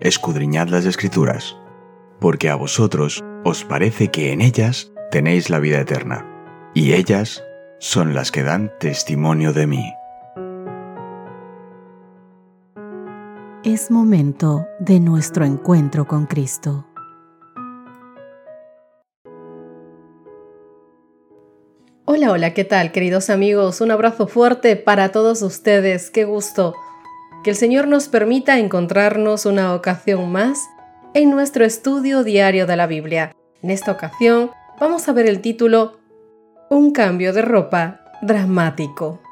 escudriñad las escrituras, porque a vosotros os parece que en ellas tenéis la vida eterna, y ellas son las que dan testimonio de mí. Es momento de nuestro encuentro con Cristo. Hola, hola, ¿qué tal queridos amigos? Un abrazo fuerte para todos ustedes, qué gusto. Que el Señor nos permita encontrarnos una ocasión más en nuestro estudio diario de la Biblia. En esta ocasión vamos a ver el título Un cambio de ropa dramático.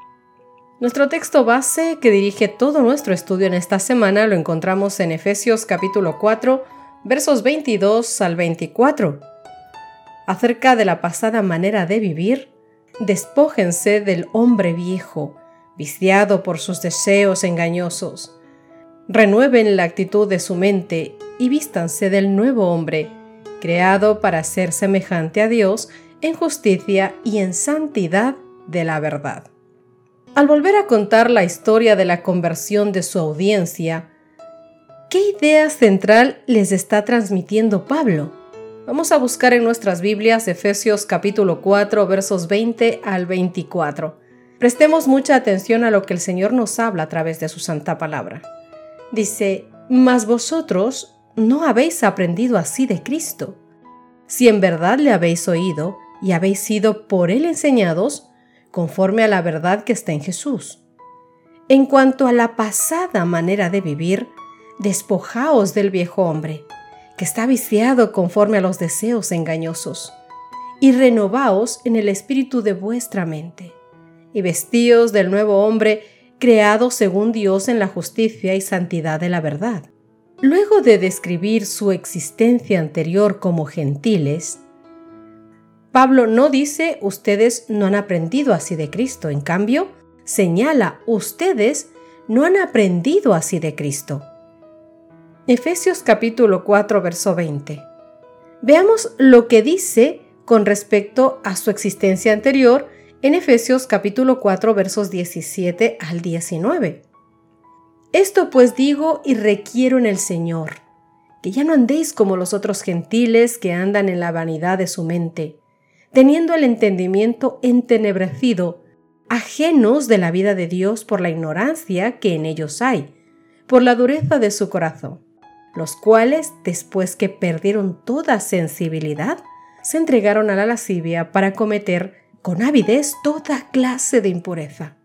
Nuestro texto base que dirige todo nuestro estudio en esta semana lo encontramos en Efesios capítulo 4, versos 22 al 24. Acerca de la pasada manera de vivir, despójense del hombre viejo, viciado por sus deseos engañosos. Renueven la actitud de su mente y vístanse del nuevo hombre, creado para ser semejante a Dios en justicia y en santidad de la verdad. Al volver a contar la historia de la conversión de su audiencia, ¿qué idea central les está transmitiendo Pablo? Vamos a buscar en nuestras Biblias Efesios capítulo 4 versos 20 al 24. Prestemos mucha atención a lo que el Señor nos habla a través de su santa palabra. Dice, Mas vosotros no habéis aprendido así de Cristo. Si en verdad le habéis oído y habéis sido por él enseñados, conforme a la verdad que está en Jesús. En cuanto a la pasada manera de vivir, despojaos del viejo hombre que está viciado conforme a los deseos engañosos, y renovaos en el espíritu de vuestra mente, y vestíos del nuevo hombre creado según Dios en la justicia y santidad de la verdad. Luego de describir su existencia anterior como gentiles, Pablo no dice ustedes no han aprendido así de Cristo, en cambio, señala ustedes no han aprendido así de Cristo. Efesios capítulo 4, verso 20. Veamos lo que dice con respecto a su existencia anterior en Efesios capítulo 4, versos 17 al 19. Esto pues digo y requiero en el Señor, que ya no andéis como los otros gentiles que andan en la vanidad de su mente, teniendo el entendimiento entenebrecido, ajenos de la vida de Dios por la ignorancia que en ellos hay, por la dureza de su corazón los cuales, después que perdieron toda sensibilidad, se entregaron a la lascivia para cometer con avidez toda clase de impureza.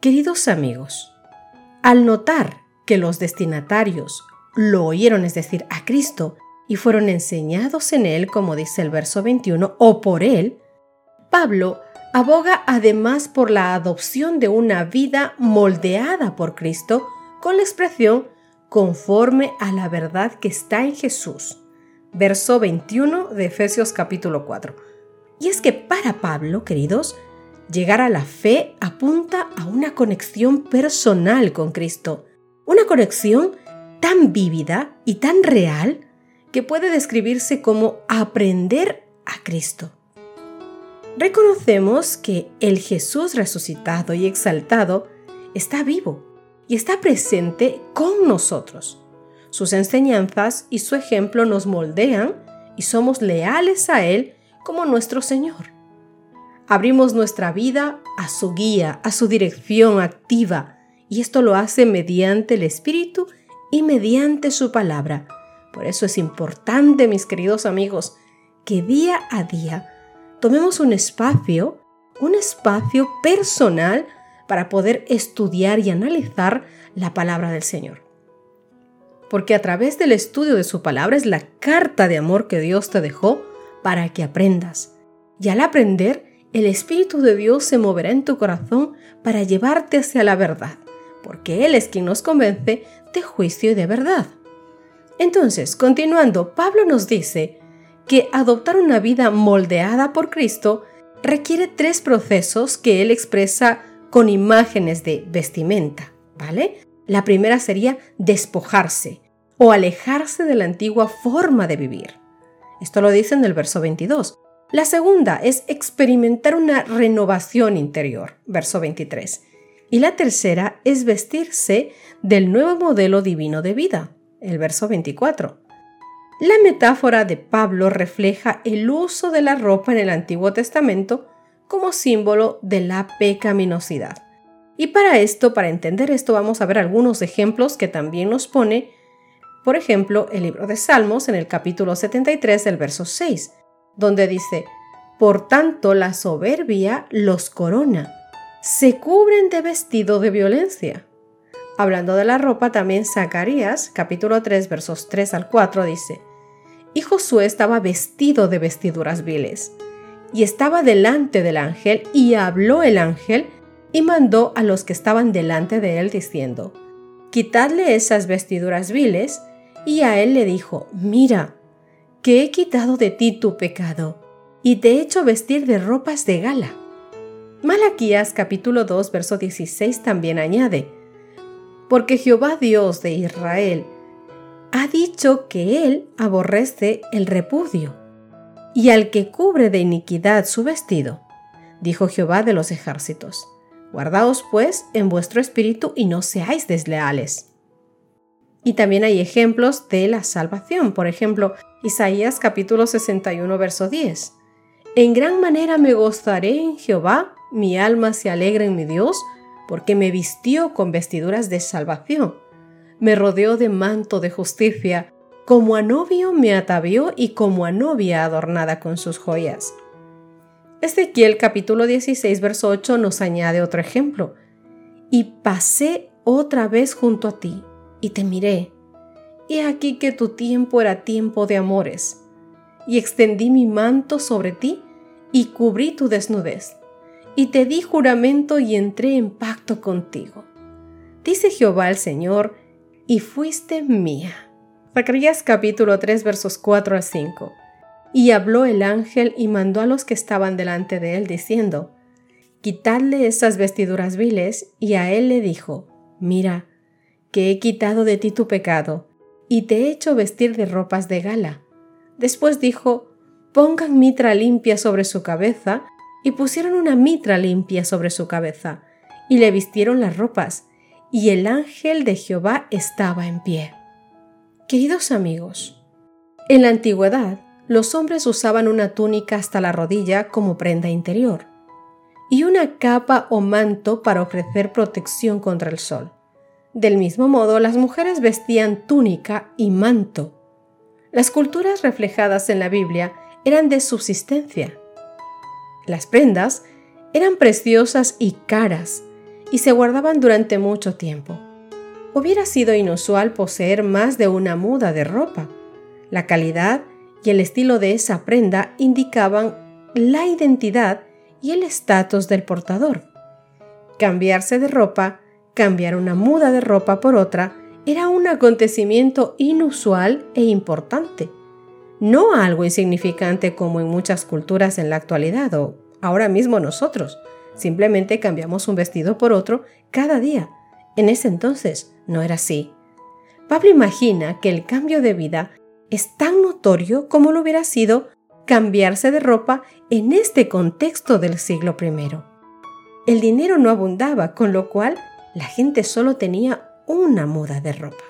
Queridos amigos, al notar que los destinatarios lo oyeron, es decir, a Cristo, y fueron enseñados en él, como dice el verso 21, o por él, Pablo aboga además por la adopción de una vida moldeada por Cristo con la expresión conforme a la verdad que está en Jesús. Verso 21 de Efesios capítulo 4. Y es que para Pablo, queridos, llegar a la fe apunta a una conexión personal con Cristo, una conexión tan vívida y tan real que puede describirse como aprender a Cristo. Reconocemos que el Jesús resucitado y exaltado está vivo y está presente con nosotros. Sus enseñanzas y su ejemplo nos moldean y somos leales a Él como nuestro Señor. Abrimos nuestra vida a su guía, a su dirección activa, y esto lo hace mediante el Espíritu y mediante su palabra. Por eso es importante, mis queridos amigos, que día a día tomemos un espacio, un espacio personal para poder estudiar y analizar la palabra del Señor. Porque a través del estudio de su palabra es la carta de amor que Dios te dejó para que aprendas. Y al aprender, el Espíritu de Dios se moverá en tu corazón para llevarte hacia la verdad, porque Él es quien nos convence de juicio y de verdad. Entonces, continuando, Pablo nos dice que adoptar una vida moldeada por Cristo requiere tres procesos que Él expresa con imágenes de vestimenta, ¿vale? La primera sería despojarse o alejarse de la antigua forma de vivir. Esto lo dice en el verso 22. La segunda es experimentar una renovación interior, verso 23. Y la tercera es vestirse del nuevo modelo divino de vida, el verso 24. La metáfora de Pablo refleja el uso de la ropa en el Antiguo Testamento como símbolo de la pecaminosidad. Y para esto, para entender esto, vamos a ver algunos ejemplos que también nos pone, por ejemplo, el libro de Salmos en el capítulo 73, el verso 6, donde dice, Por tanto la soberbia los corona, se cubren de vestido de violencia. Hablando de la ropa, también Zacarías, capítulo 3, versos 3 al 4, dice, y Josué estaba vestido de vestiduras viles. Y estaba delante del ángel, y habló el ángel, y mandó a los que estaban delante de él, diciendo, Quitadle esas vestiduras viles, y a él le dijo, Mira, que he quitado de ti tu pecado, y te he hecho vestir de ropas de gala. Malaquías capítulo 2, verso 16 también añade, Porque Jehová Dios de Israel ha dicho que Él aborrece el repudio, y al que cubre de iniquidad su vestido, dijo Jehová de los ejércitos. Guardaos pues en vuestro espíritu y no seáis desleales. Y también hay ejemplos de la salvación, por ejemplo, Isaías capítulo 61, verso 10. En gran manera me gozaré en Jehová, mi alma se alegra en mi Dios, porque me vistió con vestiduras de salvación me rodeó de manto de justicia, como a novio me atavió y como a novia adornada con sus joyas. Ezequiel capítulo 16, verso 8 nos añade otro ejemplo. Y pasé otra vez junto a ti, y te miré. He aquí que tu tiempo era tiempo de amores. Y extendí mi manto sobre ti, y cubrí tu desnudez. Y te di juramento y entré en pacto contigo. Dice Jehová el Señor, y fuiste mía. Zacarías capítulo 3 versos 4 a 5. Y habló el ángel y mandó a los que estaban delante de él diciendo, Quitadle esas vestiduras viles, y a él le dijo, Mira, que he quitado de ti tu pecado, y te he hecho vestir de ropas de gala. Después dijo, Pongan mitra limpia sobre su cabeza, y pusieron una mitra limpia sobre su cabeza, y le vistieron las ropas, y el ángel de Jehová estaba en pie. Queridos amigos, en la antigüedad los hombres usaban una túnica hasta la rodilla como prenda interior y una capa o manto para ofrecer protección contra el sol. Del mismo modo, las mujeres vestían túnica y manto. Las culturas reflejadas en la Biblia eran de subsistencia. Las prendas eran preciosas y caras y se guardaban durante mucho tiempo. Hubiera sido inusual poseer más de una muda de ropa. La calidad y el estilo de esa prenda indicaban la identidad y el estatus del portador. Cambiarse de ropa, cambiar una muda de ropa por otra, era un acontecimiento inusual e importante, no algo insignificante como en muchas culturas en la actualidad o ahora mismo nosotros. Simplemente cambiamos un vestido por otro cada día. En ese entonces no era así. Pablo imagina que el cambio de vida es tan notorio como lo hubiera sido cambiarse de ropa en este contexto del siglo I. El dinero no abundaba, con lo cual la gente solo tenía una muda de ropa.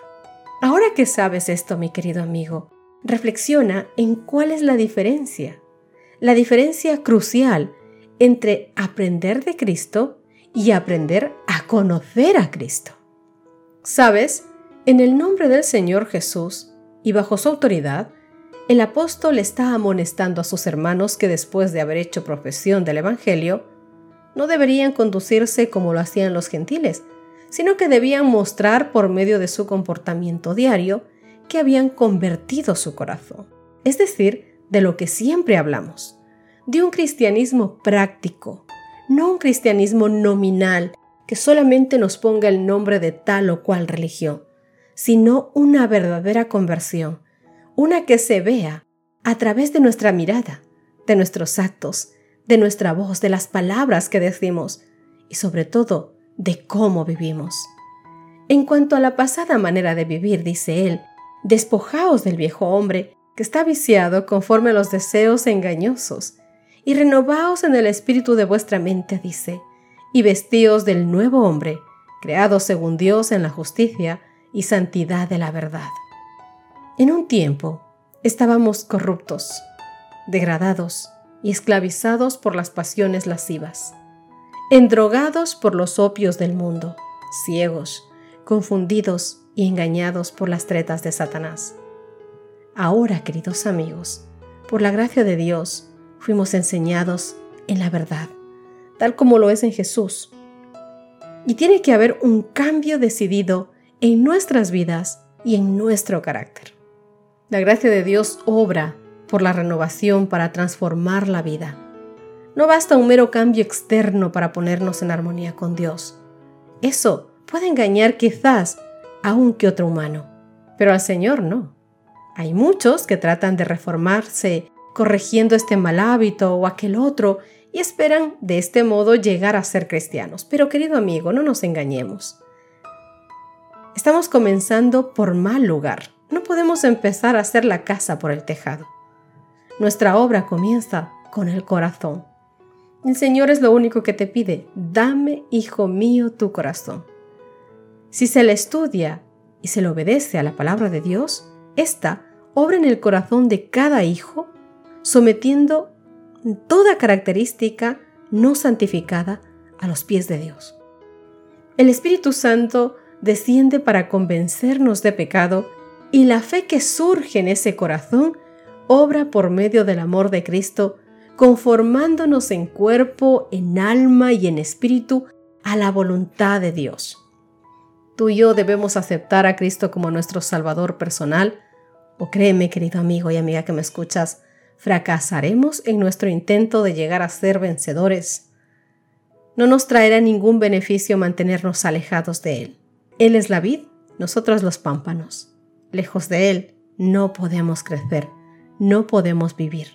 Ahora que sabes esto, mi querido amigo, reflexiona en cuál es la diferencia. La diferencia crucial entre aprender de Cristo y aprender a conocer a Cristo. Sabes, en el nombre del Señor Jesús y bajo su autoridad, el apóstol está amonestando a sus hermanos que después de haber hecho profesión del Evangelio, no deberían conducirse como lo hacían los gentiles, sino que debían mostrar por medio de su comportamiento diario que habían convertido su corazón, es decir, de lo que siempre hablamos de un cristianismo práctico, no un cristianismo nominal que solamente nos ponga el nombre de tal o cual religión, sino una verdadera conversión, una que se vea a través de nuestra mirada, de nuestros actos, de nuestra voz, de las palabras que decimos y sobre todo de cómo vivimos. En cuanto a la pasada manera de vivir, dice él, despojaos del viejo hombre que está viciado conforme a los deseos engañosos y renovaos en el espíritu de vuestra mente, dice, y vestíos del nuevo hombre, creado según Dios en la justicia y santidad de la verdad. En un tiempo estábamos corruptos, degradados y esclavizados por las pasiones lascivas, endrogados por los opios del mundo, ciegos, confundidos y engañados por las tretas de Satanás. Ahora, queridos amigos, por la gracia de Dios, fuimos enseñados en la verdad, tal como lo es en Jesús. Y tiene que haber un cambio decidido en nuestras vidas y en nuestro carácter. La gracia de Dios obra por la renovación para transformar la vida. No basta un mero cambio externo para ponernos en armonía con Dios. Eso puede engañar quizás a un que otro humano, pero al Señor no. Hay muchos que tratan de reformarse corrigiendo este mal hábito o aquel otro y esperan de este modo llegar a ser cristianos. Pero querido amigo, no nos engañemos. Estamos comenzando por mal lugar. No podemos empezar a hacer la casa por el tejado. Nuestra obra comienza con el corazón. El Señor es lo único que te pide. Dame, hijo mío, tu corazón. Si se le estudia y se le obedece a la palabra de Dios, esta obra en el corazón de cada hijo sometiendo toda característica no santificada a los pies de Dios. El Espíritu Santo desciende para convencernos de pecado y la fe que surge en ese corazón obra por medio del amor de Cristo, conformándonos en cuerpo, en alma y en espíritu a la voluntad de Dios. Tú y yo debemos aceptar a Cristo como nuestro Salvador personal, o créeme, querido amigo y amiga que me escuchas, fracasaremos en nuestro intento de llegar a ser vencedores. No nos traerá ningún beneficio mantenernos alejados de Él. Él es la vid, nosotros los pámpanos. Lejos de Él no podemos crecer, no podemos vivir.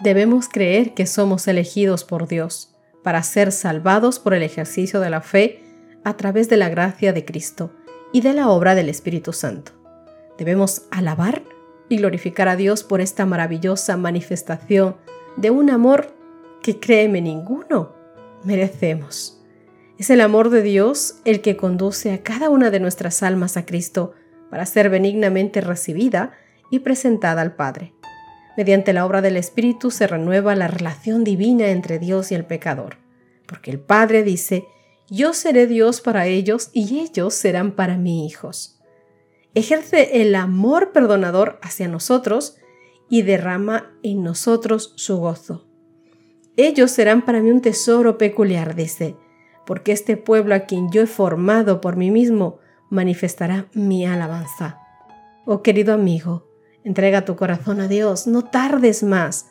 Debemos creer que somos elegidos por Dios para ser salvados por el ejercicio de la fe a través de la gracia de Cristo y de la obra del Espíritu Santo. Debemos alabar y glorificar a Dios por esta maravillosa manifestación de un amor que créeme ninguno merecemos. Es el amor de Dios el que conduce a cada una de nuestras almas a Cristo para ser benignamente recibida y presentada al Padre. Mediante la obra del Espíritu se renueva la relación divina entre Dios y el pecador, porque el Padre dice, yo seré Dios para ellos y ellos serán para mí hijos ejerce el amor perdonador hacia nosotros y derrama en nosotros su gozo. Ellos serán para mí un tesoro peculiar, dice, porque este pueblo a quien yo he formado por mí mismo manifestará mi alabanza. Oh querido amigo, entrega tu corazón a Dios, no tardes más,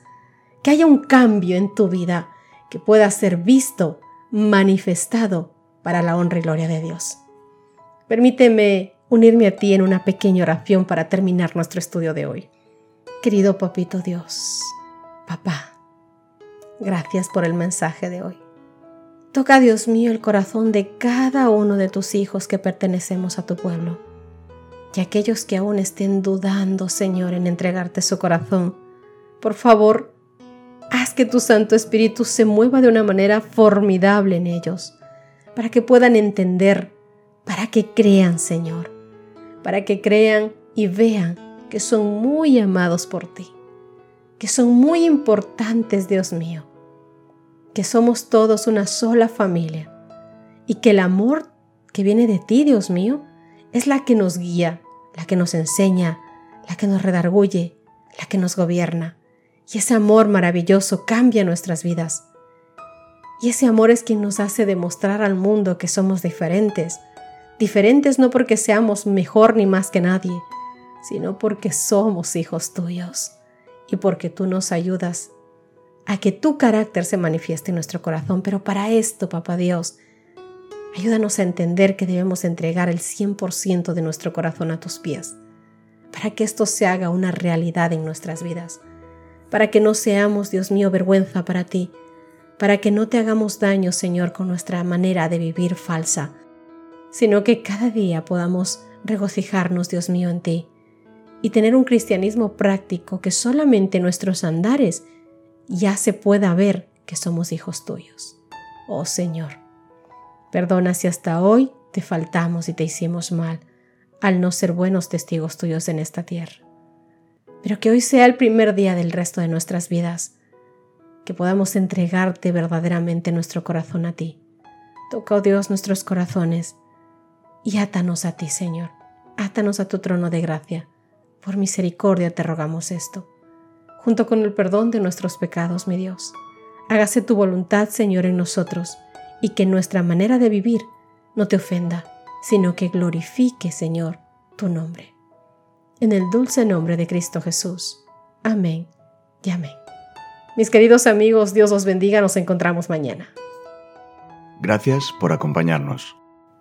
que haya un cambio en tu vida que pueda ser visto, manifestado para la honra y gloria de Dios. Permíteme unirme a ti en una pequeña oración para terminar nuestro estudio de hoy. Querido Papito Dios, papá, gracias por el mensaje de hoy. Toca, Dios mío, el corazón de cada uno de tus hijos que pertenecemos a tu pueblo. Y aquellos que aún estén dudando, Señor, en entregarte su corazón, por favor, haz que tu Santo Espíritu se mueva de una manera formidable en ellos, para que puedan entender, para que crean, Señor, para que crean y vean que son muy amados por ti, que son muy importantes, Dios mío, que somos todos una sola familia y que el amor que viene de ti, Dios mío, es la que nos guía, la que nos enseña, la que nos redarguye, la que nos gobierna. Y ese amor maravilloso cambia nuestras vidas. Y ese amor es quien nos hace demostrar al mundo que somos diferentes, diferentes no porque seamos mejor ni más que nadie, sino porque somos hijos tuyos y porque tú nos ayudas a que tu carácter se manifieste en nuestro corazón. Pero para esto, Papá Dios, ayúdanos a entender que debemos entregar el 100% de nuestro corazón a tus pies, para que esto se haga una realidad en nuestras vidas, para que no seamos, Dios mío, vergüenza para ti, para que no te hagamos daño, Señor, con nuestra manera de vivir falsa, sino que cada día podamos regocijarnos, Dios mío, en ti y tener un cristianismo práctico que solamente nuestros andares ya se pueda ver que somos hijos tuyos. Oh Señor, perdona si hasta hoy te faltamos y te hicimos mal. al no ser buenos testigos tuyos en esta tierra. Pero que hoy sea el primer día del resto de nuestras vidas, que podamos entregarte verdaderamente nuestro corazón a ti. Toca, oh Dios, nuestros corazones y átanos a ti, Señor. Átanos a tu trono de gracia. Por misericordia te rogamos esto, junto con el perdón de nuestros pecados, mi Dios. Hágase tu voluntad, Señor, en nosotros, y que nuestra manera de vivir no te ofenda, sino que glorifique, Señor, tu nombre. En el dulce nombre de Cristo Jesús. Amén y amén. Mis queridos amigos, Dios os bendiga, nos encontramos mañana. Gracias por acompañarnos.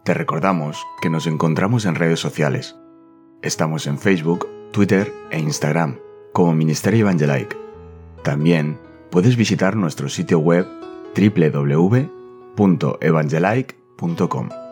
Te recordamos que nos encontramos en redes sociales. Estamos en Facebook, Twitter e Instagram como Ministerio Evangelike. También puedes visitar nuestro sitio web www.evangelike.com.